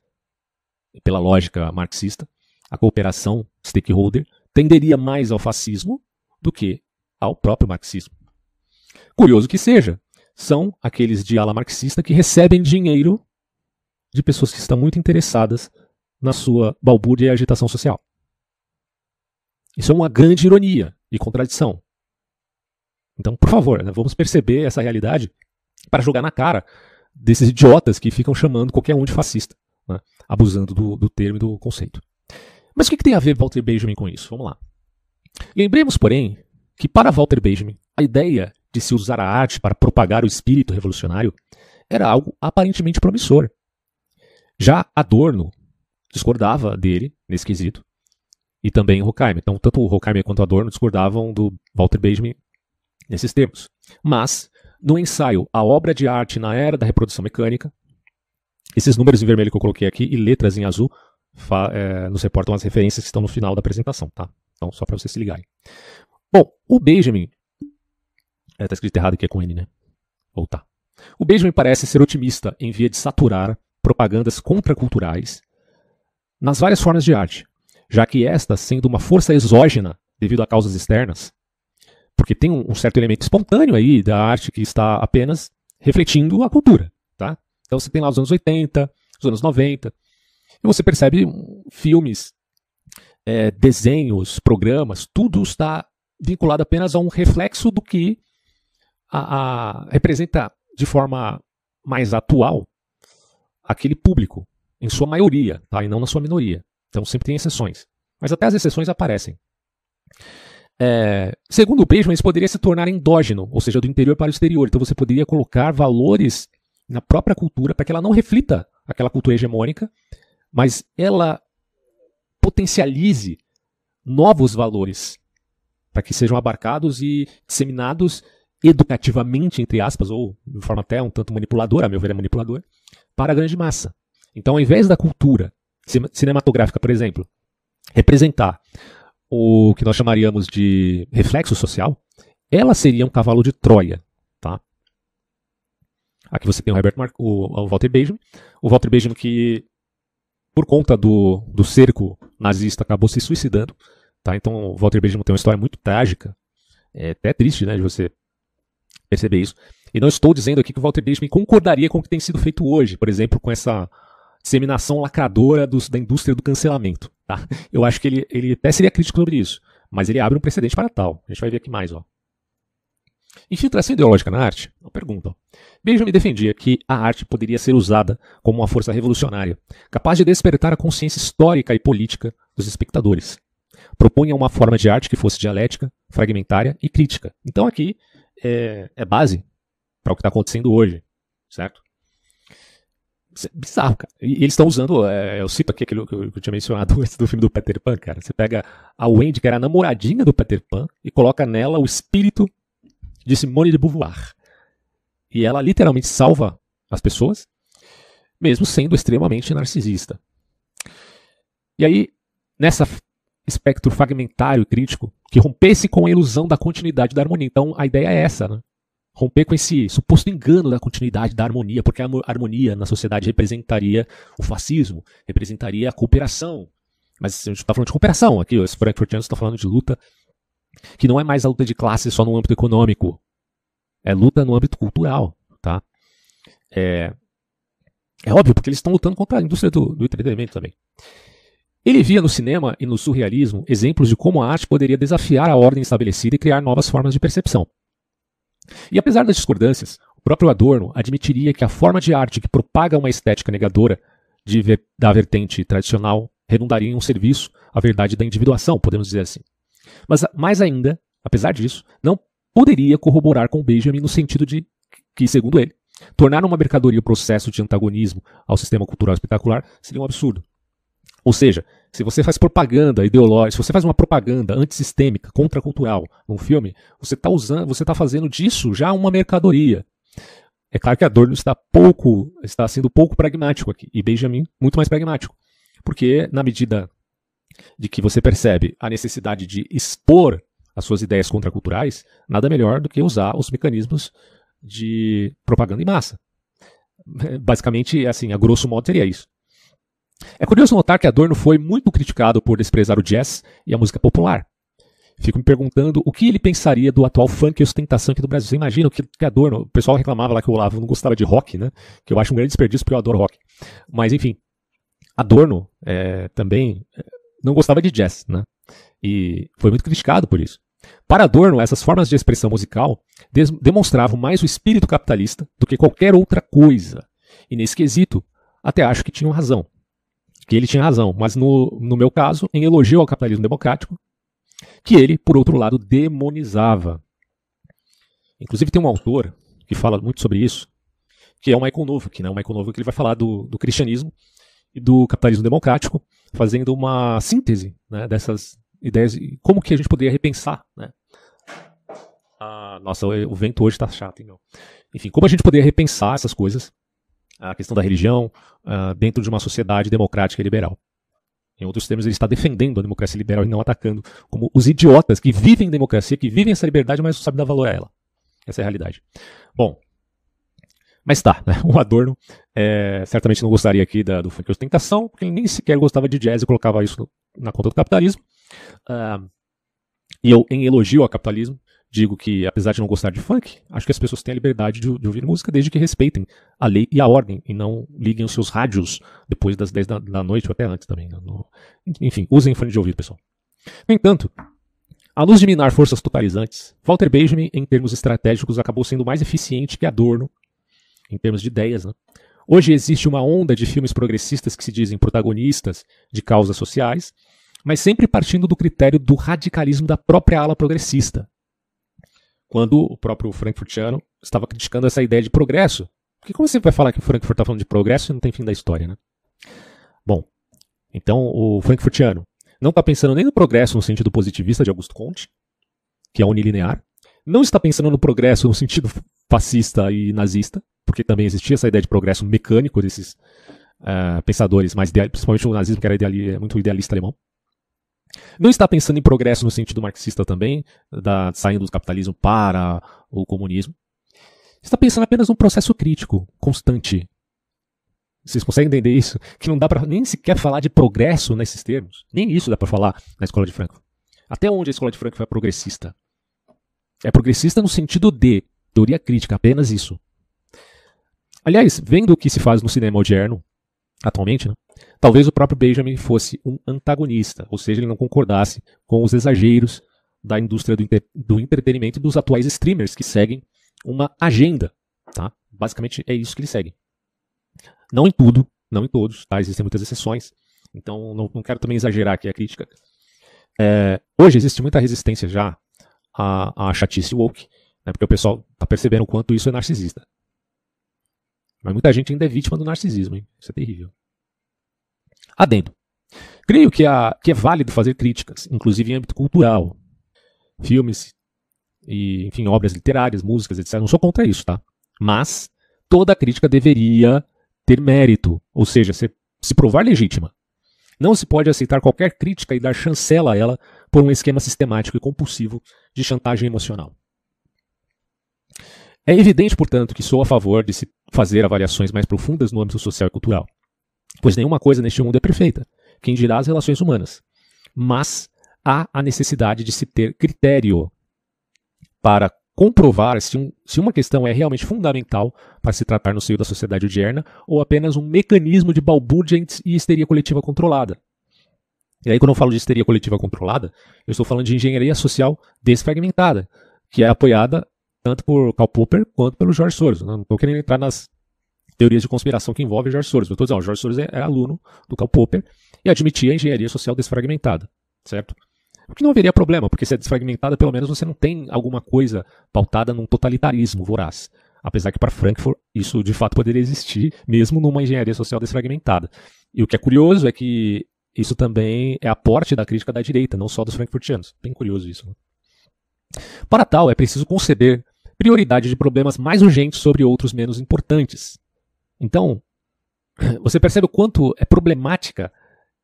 Pela lógica marxista, a cooperação stakeholder tenderia mais ao fascismo do que ao próprio marxismo. Curioso que seja, são aqueles de ala marxista que recebem dinheiro de pessoas que estão muito interessadas na sua balbúrdia e agitação social. Isso é uma grande ironia e contradição. Então, por favor, né, vamos perceber essa realidade para jogar na cara desses idiotas que ficam chamando qualquer um de fascista, né, abusando do, do, termo e do conceito. Mas o que, que tem a ver Walter Benjamin com isso? Vamos lá. Lembremos, porém, que para Walter Benjamin, a ideia de se usar a arte para propagar o espírito revolucionário era algo aparentemente promissor. Já Adorno discordava dele nesse quesito, e também Horkheimer. Então, tanto o Horkheimer quanto o Adorno discordavam do Walter Benjamin nesses termos. Mas, no ensaio A Obra de Arte na Era da Reprodução Mecânica, esses números em vermelho que eu coloquei aqui e letras em azul é, nos reportam as referências que estão no final da apresentação, tá? Então, só para vocês se ligarem. Bom, o Benjamin. Está é, escrito errado aqui é com N, né? Ou tá. O Benjamin parece ser otimista em via de saturar propagandas contraculturais nas várias formas de arte, já que esta, sendo uma força exógena devido a causas externas, porque tem um, certo elemento espontâneo aí da arte que está apenas refletindo a cultura, tá? Então você tem lá os anos 80, os anos 90, e você percebe filmes, é, desenhos, programas, tudo está vinculado apenas a um reflexo do que a, a, representa de forma mais atual aquele público, em sua maioria, tá? e não na sua minoria. Então sempre tem exceções. Mas até as exceções aparecem. É, segundo o Benjamin, isso poderia se tornar endógeno, ou seja, do interior para o exterior. Então você poderia colocar valores na própria cultura para que ela não reflita aquela cultura hegemônica, mas ela potencialize novos valores para que sejam abarcados e disseminados educativamente, entre aspas, ou de forma até um tanto manipuladora, a meu ver é manipulador, para a grande massa. Então, ao invés da cultura cinematográfica, por exemplo, representar o que nós chamaríamos de reflexo social, ela seria um cavalo de Troia. Tá? Aqui você tem o, Mar o, o Walter Benjamin. O Walter Benjamin que, por conta do, do cerco nazista, acabou se suicidando. Tá? Então o Walter Benjamin tem uma história muito trágica. É até triste né, de você perceber isso. E não estou dizendo aqui que o Walter Benjamin concordaria com o que tem sido feito hoje, por exemplo, com essa disseminação lacradora dos, da indústria do cancelamento. Tá? Eu acho que ele, ele até seria crítico sobre isso, mas ele abre um precedente para tal. A gente vai ver aqui mais. Ó. Infiltração ideológica na arte? Uma pergunta. Benjamin defendia que a arte poderia ser usada como uma força revolucionária, capaz de despertar a consciência histórica e política dos espectadores. Propunha uma forma de arte que fosse dialética, fragmentária e crítica. Então aqui é, é base para o que está acontecendo hoje, certo? Bizarro, cara. E eles estão usando, é, eu cito aqui aquilo que eu, que eu, tinha mencionado antes do filme do Peter Pan, cara. Você pega a Wendy, que era a namoradinha do Peter Pan, e coloca nela o espírito de Simone de Beauvoir. E ela literalmente salva as pessoas, mesmo sendo extremamente narcisista. E aí, nessa espectro fragmentário e crítico, que rompesse com a ilusão da continuidade da harmonia. Então, a ideia é essa, né? Romper com esse suposto engano da continuidade da harmonia, porque a harmonia na sociedade representaria o fascismo, representaria a cooperação. Mas a gente está falando de cooperação aqui, os frankfurtianos estão falando de luta que não é mais a luta de classe só no âmbito econômico, é luta no âmbito cultural, tá? É, é óbvio, porque eles estão lutando contra a indústria do, do entretenimento também. Ele via no cinema e no surrealismo exemplos de como a arte poderia desafiar a ordem estabelecida e criar novas formas de percepção. E apesar das discordâncias, o próprio Adorno admitiria que a forma de arte que propaga uma estética negadora ver, da vertente tradicional redundaria em um serviço à verdade da individuação, podemos dizer assim. Mas mais ainda, apesar disso, não poderia corroborar com Benjamin no sentido de que, segundo ele, tornar uma mercadoria o processo de antagonismo ao sistema cultural espetacular seria um absurdo. Ou seja, se você faz propaganda ideológica, se você faz uma propaganda antissistêmica, contracultural num filme, você está usando, você está fazendo disso já uma mercadoria. É claro que Adorno está pouco, está sendo pouco pragmático aqui, e Benjamin muito mais pragmático. Porque na medida de que você percebe a necessidade de expor as suas ideias contraculturais, nada melhor do que usar os mecanismos de propaganda em massa. Basicamente, assim, a grosso modo seria isso. É curioso notar que Adorno foi muito criticado por desprezar o jazz e a música popular. Fico me perguntando o que ele pensaria do atual funk e ostentação aqui do Brasil. Você imagina o que, que Adorno, o pessoal reclamava lá que o Olavo não gostava de rock, né? Que eu acho um grande desperdício porque eu adoro rock. Mas enfim, Adorno é, também é, não gostava de jazz, né? E foi muito criticado por isso. Para Adorno, essas formas de expressão musical demonstravam mais o espírito capitalista do que qualquer outra coisa. E nesse quesito, até acho que tinham razão. Que ele tinha razão, mas no, no meu caso, em elogio ao capitalismo democrático, que ele, por outro lado, demonizava. Inclusive tem um autor que fala muito sobre isso, que é o Michael Novak, né? O Michael Novak ele vai falar do, do cristianismo e do capitalismo democrático, fazendo uma síntese né, dessas ideias e como que a gente poderia repensar, né? Ah, nossa, o vento hoje está chato, hein, meu? Enfim, como a gente poderia repensar essas coisas, a questão da religião, uh, dentro de uma sociedade democrática e liberal. Em outros termos, ele está defendendo a democracia liberal e não atacando, como os idiotas que vivem democracia, que vivem essa liberdade, mas não sabem dar valor a ela. Essa é a realidade. Bom, mas tá, né? o Adorno é, certamente não gostaria aqui da, do funk ostentação, porque ele nem sequer gostava de jazz e colocava isso na conta do capitalismo. Uh, e eu, em elogio ao capitalismo, digo que, apesar de não gostar de funk, acho que as pessoas têm a liberdade de, de, ouvir música desde que respeitem a lei e a ordem e não liguem os seus rádios depois das 10 da, da noite ou até antes também. Né? No, enfim, usem fone de ouvido, pessoal. No entanto, à luz de minar forças totalizantes, Walter Benjamin, em termos estratégicos, acabou sendo mais eficiente que Adorno, em termos de ideias. Né? Hoje existe uma onda de filmes progressistas que se dizem protagonistas de causas sociais, mas sempre partindo do critério do radicalismo da própria ala progressista, quando o próprio Frankfurtiano estava criticando essa ideia de progresso. Porque como você vai falar que o Frankfurt está falando de progresso e não tem fim da história, né? Bom, então o Frankfurtiano não está pensando nem no progresso no sentido positivista de Augusto Comte, que é unilinear, não está pensando no progresso no sentido fascista e nazista, porque também existia essa ideia de progresso mecânico desses uh, pensadores mais principalmente o nazismo, que era ideali muito idealista alemão. Não está pensando em progresso no sentido marxista também, da, saindo do capitalismo para o comunismo. Está pensando apenas num processo crítico, constante. Vocês conseguem entender isso? Que não dá para nem sequer falar de progresso nesses termos. Nem isso dá para falar na escola de Frankfurt. Até onde a escola de Frankfurt é progressista? É progressista no sentido de teoria crítica, apenas isso. Aliás, vendo o que se faz no cinema moderno, atualmente, né? Talvez o próprio Benjamin fosse um antagonista, ou seja, ele não concordasse com os exageros da indústria do, do entretenimento dos atuais streamers que seguem uma agenda. Tá? Basicamente é isso que eles seguem. Não em tudo, não em todos, tá? existem muitas exceções, então não, não quero também exagerar aqui a crítica. É, hoje existe muita resistência já à, à chatice woke, né, porque o pessoal está percebendo o quanto isso é narcisista. Mas muita gente ainda é vítima do narcisismo, hein? isso é terrível. Adendo. Creio que, a, que é válido fazer críticas, inclusive em âmbito cultural. Filmes, e, enfim, obras literárias, músicas, etc. Não sou contra isso, tá? Mas toda crítica deveria ter mérito, ou seja, se, se provar legítima. Não se pode aceitar qualquer crítica e dar chancela a ela por um esquema sistemático e compulsivo de chantagem emocional. É evidente, portanto, que sou a favor de se fazer avaliações mais profundas no âmbito social e cultural pois nenhuma coisa neste mundo é perfeita, quem dirá as relações humanas. Mas há a necessidade de se ter critério para comprovar se, um, se, uma questão é realmente fundamental para se tratar no seio da sociedade odierna ou apenas um mecanismo de balbúrdia e histeria coletiva controlada. E aí, quando eu falo de histeria coletiva controlada, eu estou falando de engenharia social desfragmentada, que é apoiada tanto por Karl Popper quanto pelo George Soros. Não estou querendo entrar nas teorias de conspiração que envolvem George Soros. Eu estou dizendo, o George Soros é, é, aluno do Karl Popper e admitia a engenharia social desfragmentada, certo? O que não haveria problema, porque se é desfragmentada, pelo menos você não tem alguma coisa pautada num totalitarismo voraz. Apesar que para Frankfurt isso de fato poderia existir, mesmo numa engenharia social desfragmentada. E o que é curioso é que isso também é aporte da crítica da direita, não só dos frankfurtianos. Bem curioso isso. Né? Para tal, é preciso conceber prioridade de problemas mais urgentes sobre outros menos importantes. Então, você percebe o quanto é problemática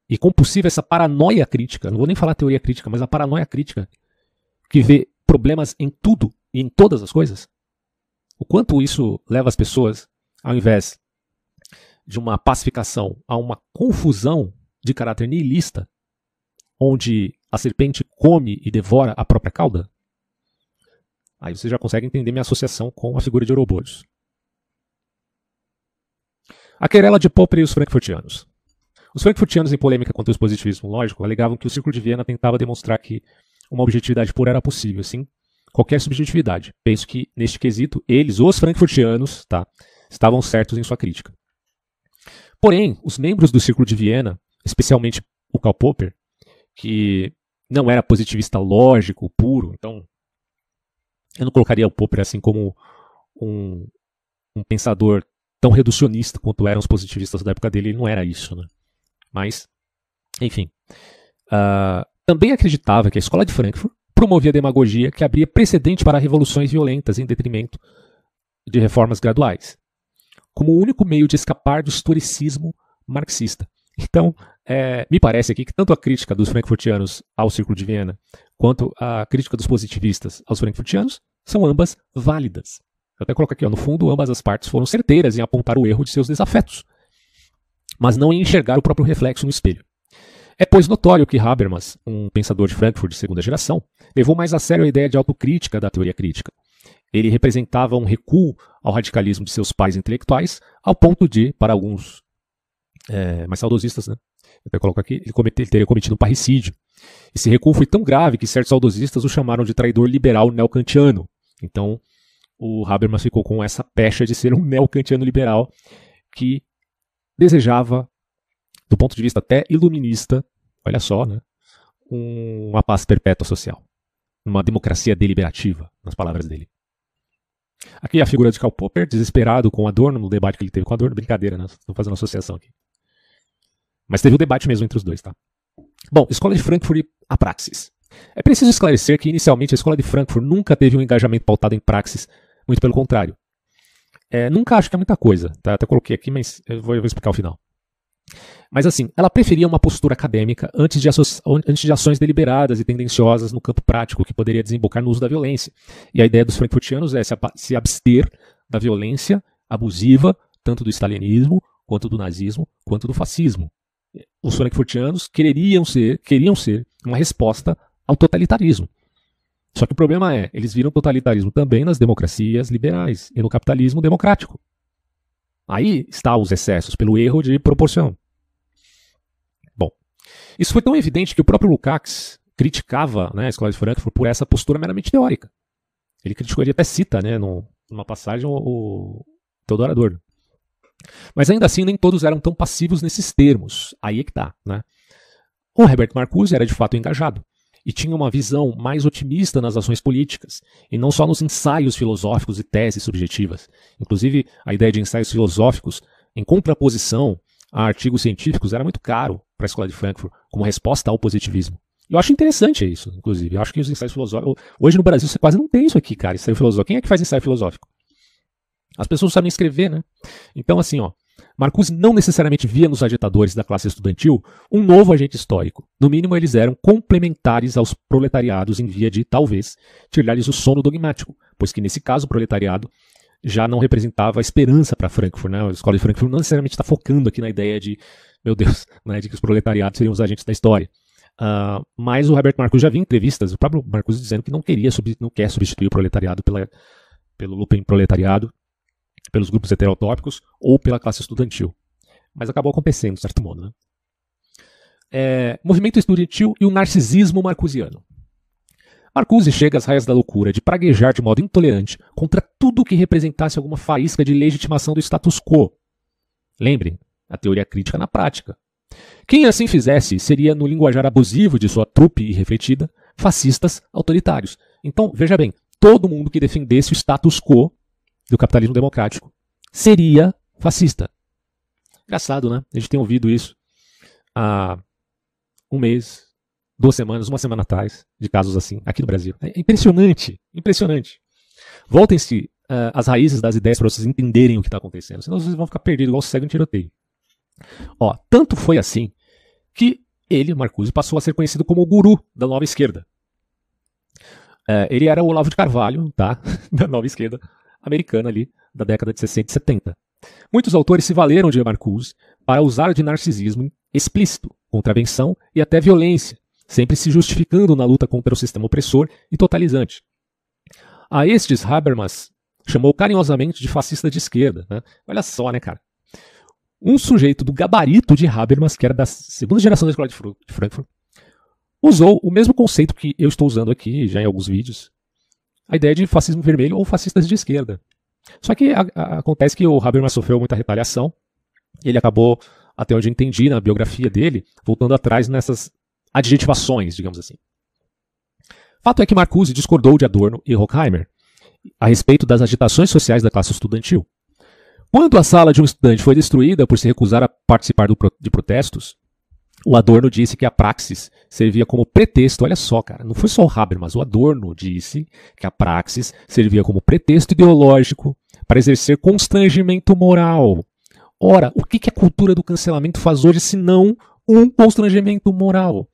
e compulsiva essa paranoia crítica. Não vou nem falar teoria crítica, mas a paranoia crítica que vê problemas em tudo e em todas as coisas? O quanto isso leva as pessoas, ao invés de uma pacificação, a uma confusão de caráter nihilista, onde a serpente come e devora a própria cauda? Aí você já consegue entender minha associação com a figura de Ouroboros. A querela de Popper e os frankfurtianos. Os frankfurtianos, em polêmica contra o positivismo lógico, alegavam que o Círculo de Viena tentava demonstrar que uma objetividade pura era possível, sim, qualquer subjetividade. Penso que, neste quesito, eles, os frankfurtianos, tá, estavam certos em sua crítica. Porém, os membros do Círculo de Viena, especialmente o Karl Popper, que não era positivista lógico, puro, então eu não colocaria o Popper assim como um, um pensador tão reducionista quanto eram os positivistas da época dele, ele não era isso, né? Mas, enfim. Uh, também acreditava que a escola de Frankfurt promovia demagogia que abria precedente para revoluções violentas em detrimento de reformas graduais, como o único meio de escapar do historicismo marxista. Então, é, me parece aqui que tanto a crítica dos frankfurtianos ao Círculo de Viena quanto a crítica dos positivistas aos frankfurtianos são ambas válidas. Eu até coloco aqui, ó, no fundo, ambas as partes foram certeiras em apontar o erro de seus desafetos, mas não em enxergar o próprio reflexo no espelho. É, pois, notório que Habermas, um pensador de Frankfurt de segunda geração, levou mais a sério a ideia de autocrítica da teoria crítica. Ele representava um recuo ao radicalismo de seus pais intelectuais, ao ponto de, para alguns é, mais saudosistas, né, eu coloco aqui, ele, comete, ele teria cometido um parricídio. Esse recuo foi tão grave que certos saudosistas o chamaram de traidor liberal neocantiano. Então, o Habermas ficou com essa pecha de ser um neocantiano liberal que desejava, do ponto de vista até iluminista, olha só, né, uma paz perpétua social, uma democracia deliberativa, nas palavras dele. Aqui a figura de Karl Popper, desesperado com Adorno no debate que ele teve com Adorno, brincadeira, né? Estou fazendo associação aqui. Mas teve um debate mesmo entre os dois, tá? Bom, Escola de Frankfurt e a praxis. É preciso esclarecer que inicialmente a Escola de Frankfurt nunca teve um engajamento pautado em praxis, muito pelo contrário. É, nunca acho que é muita coisa, tá? Até coloquei aqui, mas eu vou, eu vou explicar ao final. Mas assim, ela preferia uma postura acadêmica antes de, antes de, ações deliberadas e tendenciosas no campo prático, que poderia desembocar no uso da violência. E a ideia dos frankfurtianos é se, se abster da violência abusiva, tanto do stalinismo, quanto do nazismo, quanto do fascismo os frankfurtianos queriam ser, queriam ser uma resposta ao totalitarismo. Só que o problema é, eles viram totalitarismo também nas democracias liberais e no capitalismo democrático. Aí está os excessos pelo erro de proporção. Bom, isso foi tão evidente que o próprio Lukács criticava né, a escola de Frankfurt por essa postura meramente teórica. Ele criticou, ele até cita né, numa passagem o, o Teodoro Adorno. Mas ainda assim, nem todos eram tão passivos nesses termos. Aí é que tá, né? O Herbert Marcuse era de fato engajado e tinha uma visão mais otimista nas ações políticas, e não só nos ensaios filosóficos e teses subjetivas. Inclusive, a ideia de ensaios filosóficos em contraposição a artigos científicos era muito caro para a escola de Frankfurt, como resposta ao positivismo. Eu acho interessante isso, inclusive. Eu acho que os ensaios filosóficos. Hoje no Brasil você quase não tem isso aqui, cara, ensaio filosófico. Quem é que faz ensaio filosófico? As pessoas sabem escrever, né? Então, assim, ó, Marcuse não necessariamente via nos agitadores da classe estudantil um novo agente histórico. No mínimo, eles eram complementares aos proletariados em via de, talvez, tirar-lhes o sono dogmático, pois que, nesse caso, o proletariado já não representava esperança para Frankfurt. Né? A escola de Frankfurt não necessariamente está focando aqui na ideia de, meu Deus, né, de que os proletariados seriam os agentes da história. Uh, mas o Herbert Marcuse já havia entrevistas, o próprio Marcuse dizendo que não queria, não quer substituir o proletariado pela, pelo Lupen proletariado, pelos grupos heterotópicos ou pela classe estudantil. Mas acabou acontecendo, de certo modo. Né? É, movimento estudantil e o narcisismo marcusiano. Marcuse chega às raias da loucura de praguejar de modo intolerante contra tudo que representasse alguma faísca de legitimação do status quo. Lembrem, a teoria crítica na prática. Quem assim fizesse seria, no linguajar abusivo de sua trupe irrefletida, fascistas autoritários. Então, veja bem, todo mundo que defendesse o status quo do capitalismo democrático, seria fascista. Engraçado, né? A gente tem ouvido isso há um mês, duas semanas, uma semana atrás, de casos assim, aqui no Brasil. É impressionante, impressionante. Voltem-se uh, as raízes das ideias para vocês entenderem o que está acontecendo, senão vocês vão ficar perdidos igual cego em tiroteio. Ó, tanto foi assim que ele, Marcuse, passou a ser conhecido como o guru da nova esquerda. É, ele era o Olavo de Carvalho, tá? da nova esquerda americana ali, da década de 60 e 70. Muitos autores se valeram de Marcuse para usar de narcisismo explícito, contravenção e até violência, sempre se justificando na luta contra o sistema opressor e totalizante. A estes, Habermas chamou carinhosamente de fascista de esquerda. Né? Olha só, né, cara? Um sujeito do gabarito de Habermas, que era da segunda geração da escola de Frankfurt, usou o mesmo conceito que eu estou usando aqui já em alguns vídeos, a ideia de fascismo vermelho ou fascistas de esquerda. Só que a, a, acontece que o Habermas sofreu muita retaliação, ele acabou, até onde eu entendi na biografia dele, voltando atrás nessas adjetivações, digamos assim. Fato é que Marcuse discordou de Adorno e Horkheimer a respeito das agitações sociais da classe estudantil. Quando a sala de um estudante foi destruída por se recusar a participar de protestos, o Adorno disse que a praxis servia como pretexto. Olha só, cara, não foi só o Habermas, o Adorno disse que a praxis servia como pretexto ideológico para exercer constrangimento moral. Ora, o que, a cultura do cancelamento faz hoje se não um constrangimento moral?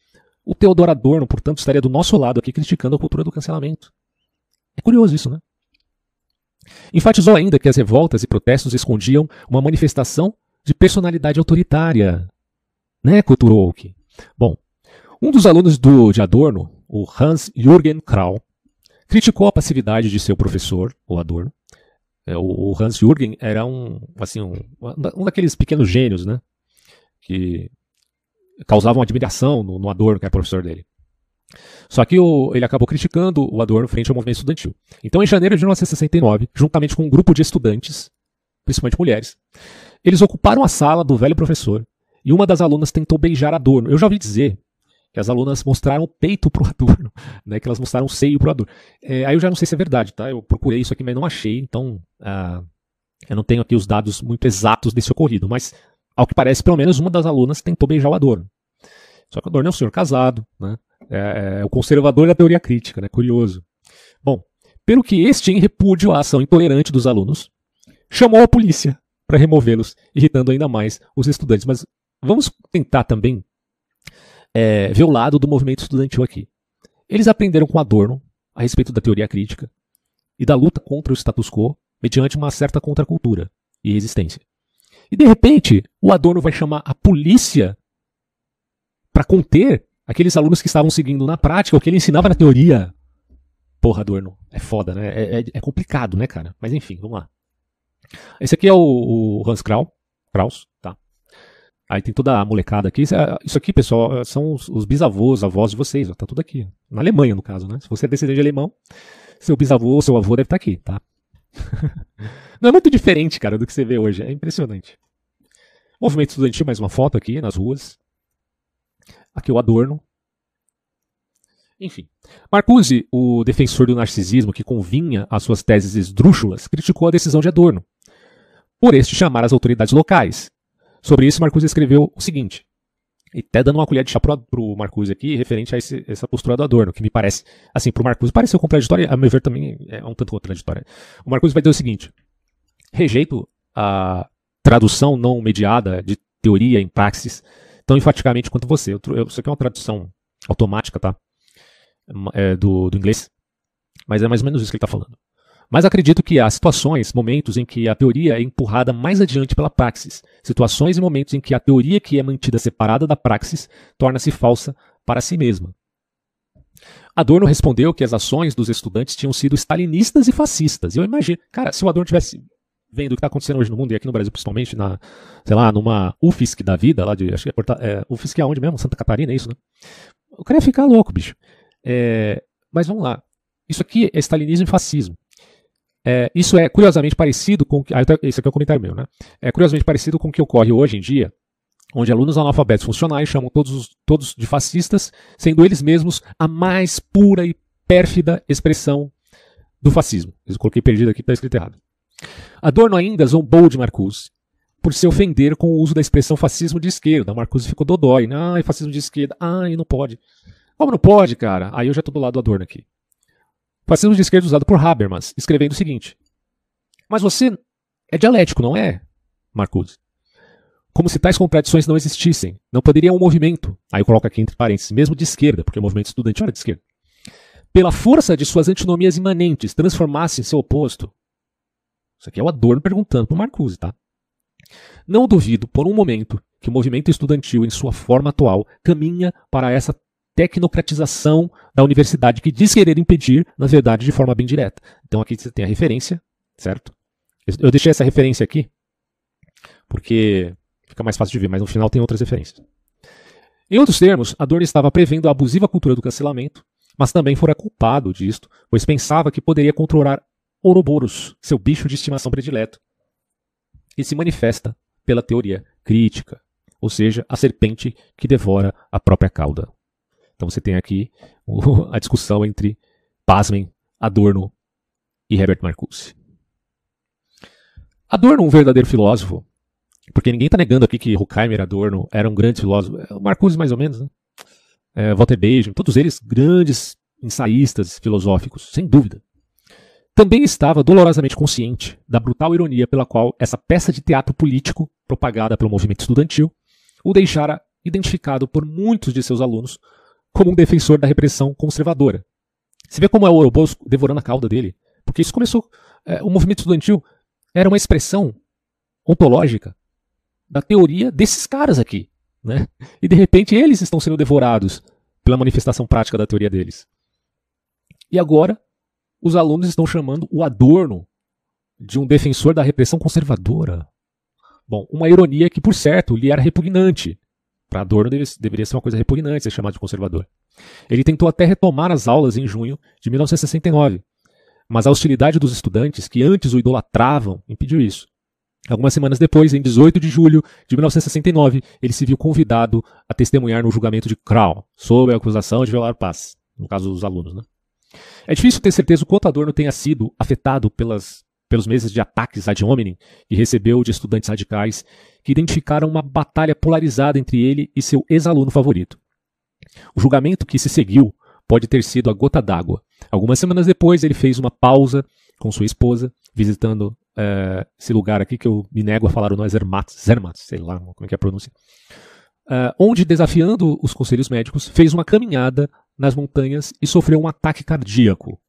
O Teodoro Adorno, portanto, estaria do nosso lado aqui criticando a cultura do cancelamento. É curioso isso, né? Enfatizou ainda que as revoltas e protestos escondiam uma manifestação de personalidade autoritária. Né, Kulturok? Bom, um dos alunos do, de Adorno, o Hans-Jürgen Krau, criticou a passividade de seu professor, o Adorno. É, o, Hans-Jürgen era um, assim, um, um daqueles pequenos gênios, né? Que causavam admiração no, no Adorno, que era professor dele. Só que o, ele acabou criticando o Adorno frente ao movimento estudantil. Então, em janeiro de 1969, juntamente com um grupo de estudantes, principalmente mulheres, eles ocuparam a sala do velho professor e uma das alunas tentou beijar Adorno. Eu já ouvi dizer que as alunas mostraram o peito pro Adorno, né, que elas mostraram o seio pro Adorno. É, aí eu já não sei se é verdade, tá? Eu procurei isso aqui, mas não achei, então uh, eu não tenho aqui os dados muito exatos desse ocorrido, mas ao que parece, pelo menos uma das alunas tentou beijar o Adorno. Só que o Adorno é um senhor casado, né? É, é, o conservador da teoria crítica, né? Curioso. Bom, pelo que este, em repúdio à ação intolerante dos alunos, chamou a polícia para removê-los, irritando ainda mais os estudantes. Mas vamos tentar também é, ver o lado do movimento estudantil aqui. Eles aprenderam com Adorno a respeito da teoria crítica e da luta contra o status quo mediante uma certa contracultura e resistência. E de repente, o Adorno vai chamar a polícia para conter aqueles alunos que estavam seguindo na prática o que ele ensinava na teoria. Porra, Adorno, é foda, né? É, é, é complicado, né, cara? Mas enfim, vamos lá. Esse aqui é o, o Hans Kraus, Kraus? Aí tem toda a molecada aqui. Isso aqui, pessoal, são os, os bisavôs, avós de vocês, ó, tá tudo aqui. Na Alemanha, no caso, né? Se você é descendente de alemão, seu bisavô ou seu avô deve estar tá aqui, tá? Não é muito diferente, cara, do que você vê hoje. É impressionante. Movimento estudantil, mais uma foto aqui nas ruas. Aqui o Adorno. Enfim. Marcuse, o defensor do narcisismo que convinha às suas teses esdrúxulas, criticou a decisão de Adorno, por este chamar as autoridades locais. Sobre isso, Marcuse escreveu o seguinte, e até dando uma colher de chá pro, pro Marcuse aqui, referente a esse, essa postura do Adorno, que me parece, assim, pro Marcuse pareceu contraditória, a meu ver também é um tanto contraditória. O Marcuse vai dizer o seguinte, rejeito a tradução não mediada de teoria em praxis tão enfaticamente quanto você. Eu, eu, isso aqui é uma tradução automática, tá? É, do, do inglês. Mas é mais ou menos isso que ele está falando. Mas acredito que há situações, momentos em que a teoria é empurrada mais adiante pela praxis. Situações e momentos em que a teoria que é mantida separada da praxis torna-se falsa para si mesma. Adorno respondeu que as ações dos estudantes tinham sido stalinistas e fascistas. Eu imagino, cara, se o Adorno tivesse vendo o que está acontecendo hoje no mundo, e aqui no Brasil principalmente, na, sei lá, numa UFSC da vida, lá de, acho que é, Porta, é UFSC é onde mesmo? Santa Catarina, é isso, né? O cara ia ficar louco, bicho. É, mas vamos lá. Isso aqui é stalinismo e fascismo. É, isso é curiosamente parecido com. Ah, esse aqui é um comentário meu, né? É curiosamente parecido com o que ocorre hoje em dia, onde alunos analfabetos funcionais chamam todos, todos de fascistas, sendo eles mesmos a mais pura e pérfida expressão do fascismo. Eu coloquei perdido aqui, está escrito errado. Adorno ainda zombou de Marcuse por se ofender com o uso da expressão fascismo de esquerda. Marcuse ficou dodói. Ai, fascismo de esquerda. Ai, não pode. Como não pode, cara? Aí eu já estou do lado do Adorno aqui. Fascismo de esquerda usado por Habermas, escrevendo o seguinte. Mas você é dialético, não é, Marcuse? Como se tais contradições não existissem. Não poderia um movimento, aí eu coloco aqui entre parênteses, mesmo de esquerda, porque o movimento estudantil era de esquerda, pela força de suas antinomias imanentes, transformasse em seu oposto. Isso aqui é o Adorno perguntando para o Marcuse, tá? Não duvido por um momento que o movimento estudantil, em sua forma atual, caminha para essa tecnocratização da universidade que diz querer impedir, na verdade, de forma bem direta. Então aqui você tem a referência, certo? Eu deixei essa referência aqui porque fica mais fácil de ver, mas no final tem outras referências. Em outros termos, Adorno estava prevendo a abusiva cultura do cancelamento, mas também fora culpado disto, pois pensava que poderia controlar Ouroboros, seu bicho de estimação predileto, e se manifesta pela teoria crítica, ou seja, a serpente que devora a própria cauda. Então você tem aqui a discussão entre, pasmem, Adorno e Herbert Marcuse. Adorno, um verdadeiro filósofo, porque ninguém está negando aqui que Horkheimer, Adorno era um grande filósofo, é, Marcuse mais ou menos, né? É, Walter Benjamin, todos eles grandes ensaístas filosóficos, sem dúvida. Também estava dolorosamente consciente da brutal ironia pela qual essa peça de teatro político, propagada pelo movimento estudantil, o deixara identificado por muitos de seus alunos como um defensor da repressão conservadora. Você vê como é o Ouroboros devorando a cauda dele? Porque isso começou. É, o movimento estudantil era uma expressão ontológica da teoria desses caras aqui. Né? E de repente eles estão sendo devorados pela manifestação prática da teoria deles. E agora os alunos estão chamando o Adorno de um defensor da repressão conservadora. Bom, uma ironia que, por certo, lhe era repugnante. Para Adorno deveria ser uma coisa repugnante ser chamado de conservador. Ele tentou até retomar as aulas em junho de 1969, mas a hostilidade dos estudantes, que antes o idolatravam, impediu isso. Algumas semanas depois, em 18 de julho de 1969, ele se viu convidado a testemunhar no julgamento de Crown, sob a acusação de violar paz, no caso dos alunos. Né? É difícil ter certeza o quanto Adorno tenha sido afetado pelas, pelos meses de ataques ad hominem que recebeu de estudantes radicais que identificaram uma batalha polarizada entre ele e seu ex-aluno favorito. O julgamento que se seguiu pode ter sido a gota d'água. Algumas semanas depois, ele fez uma pausa com sua esposa, visitando uh, esse lugar aqui que eu me nego a falar o nome, Zermatt, Zermatt sei lá como é que é a pronúncia, uh, onde, desafiando os conselhos médicos, fez uma caminhada nas montanhas e sofreu um ataque cardíaco.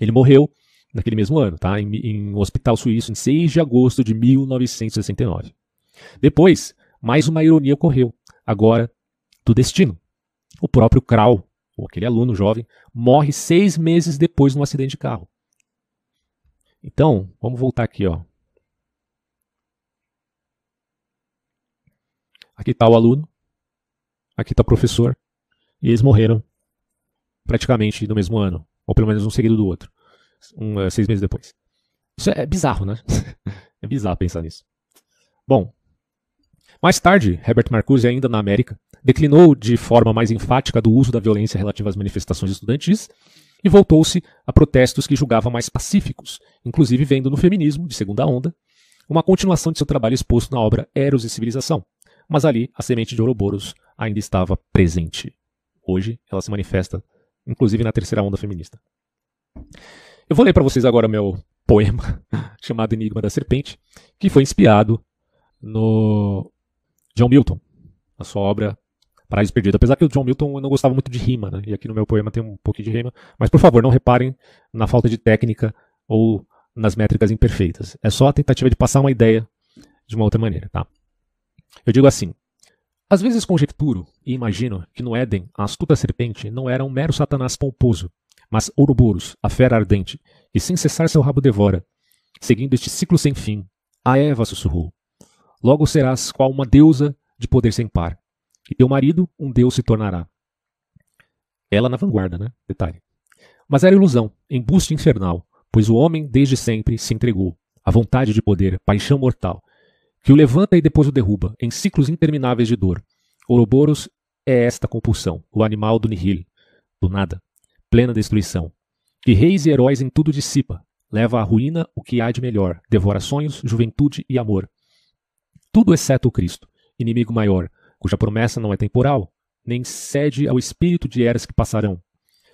Ele morreu naquele mesmo ano, tá? em, em um hospital suíço, em 6 de agosto de 1969. Depois, mais uma ironia ocorreu, agora do destino. O próprio Krau, aquele aluno jovem, morre seis meses depois num acidente de carro. Então, vamos voltar aqui, ó. Aqui está o aluno, aqui está o professor, e eles morreram praticamente no mesmo ano, ou pelo menos um seguido do outro, um, uh, seis meses depois. Isso é bizarro, né? é bizarro pensar nisso. Bom, mais tarde, Herbert Marcuse, ainda na América, declinou de forma mais enfática do uso da violência relativa às manifestações estudantis e voltou-se a protestos que julgava mais pacíficos, inclusive vendo no feminismo, de segunda onda, uma continuação de seu trabalho exposto na obra Eros e Civilização. Mas ali, a semente de Ouroboros ainda estava presente. Hoje, ela se manifesta, inclusive, na terceira onda feminista. Eu vou ler para vocês agora meu poema chamado Enigma da Serpente, que foi inspirado no John Milton, a sua obra Paraíso Perdido. Apesar que o John Milton não gostava muito de rima, né? E aqui no meu poema tem um pouquinho de rima. Mas por favor, não reparem na falta de técnica ou nas métricas imperfeitas. É só a tentativa de passar uma ideia de uma outra maneira, tá? Eu digo assim: às vezes conjecturo e imagino que no Éden a astuta serpente não era um mero Satanás pomposo, mas Ouroboros, a fera ardente, que sem cessar seu rabo devora, seguindo este ciclo sem fim. A Eva sussurrou: Logo serás qual uma deusa de poder sem par, e teu marido um deus se tornará. Ela na vanguarda, né? Detalhe. Mas era ilusão, embuste infernal, pois o homem desde sempre se entregou à vontade de poder, paixão mortal, que o levanta e depois o derruba, em ciclos intermináveis de dor. Ouroboros é esta compulsão, o animal do nihil, do nada, plena destruição, que reis e heróis em tudo dissipa, leva à ruína o que há de melhor, devora sonhos, juventude e amor. Tudo exceto o Cristo, inimigo maior, cuja promessa não é temporal, nem cede ao espírito de eras que passarão.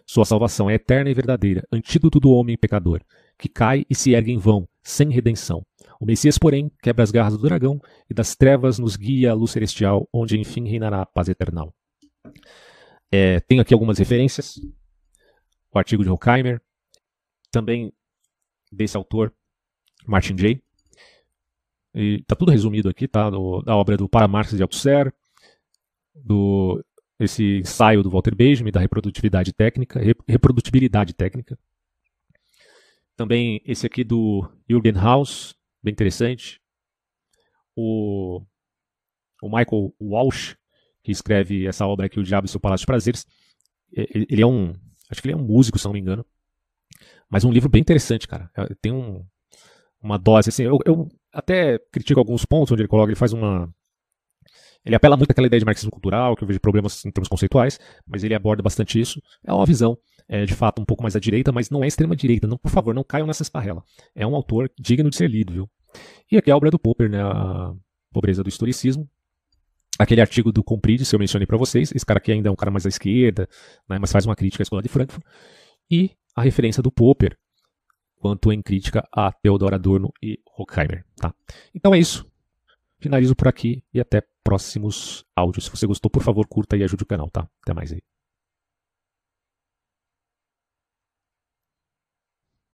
Sua salvação é eterna e verdadeira, antídoto do homem pecador, que cai e se ergue em vão, sem redenção. O Messias, porém, quebra as garras do dragão e das trevas nos guia à luz celestial, onde enfim reinará a paz eternal. É, tenho aqui algumas referências. O artigo de Horkheimer, também desse autor, Martin Jay. E tá tudo resumido aqui, tá? Da obra do Paramarx de Althusser, do esse ensaio do Walter Benjamin da reprodutividade técnica, reprodutibilidade técnica. Também esse aqui do Jürgen Haus, bem interessante. O, o Michael Walsh, que escreve essa obra aqui, O Diabo e seu Palácio de Prazeres. Ele é um, acho que ele é um músico, se não me engano. Mas um livro bem interessante, cara. É, tem um, uma dose, assim, eu, eu até critico alguns pontos onde ele coloca, ele faz uma, ele apela muito àquela ideia de marxismo cultural, que eu vejo problemas em termos conceituais, mas ele aborda bastante isso. É uma visão, é, de fato, um pouco mais à direita, mas não é extrema-direita. Não, por favor, não caiam nessa esparrela. É um autor digno de ser lido, viu? E aqui é a obra do Popper, né? A pobreza do historicismo. Aquele artigo do Comprides, que eu mencionei para vocês. Esse cara aqui ainda é um cara mais à esquerda, né, mas faz uma crítica à escola de Frankfurt. E a referência do Popper, quanto em crítica a Theodor Adorno e Horkheimer. Tá? Então é isso. Finalizo por aqui e até próximos áudios. Se você gostou, por favor, curta e ajude o canal, tá? Até mais aí.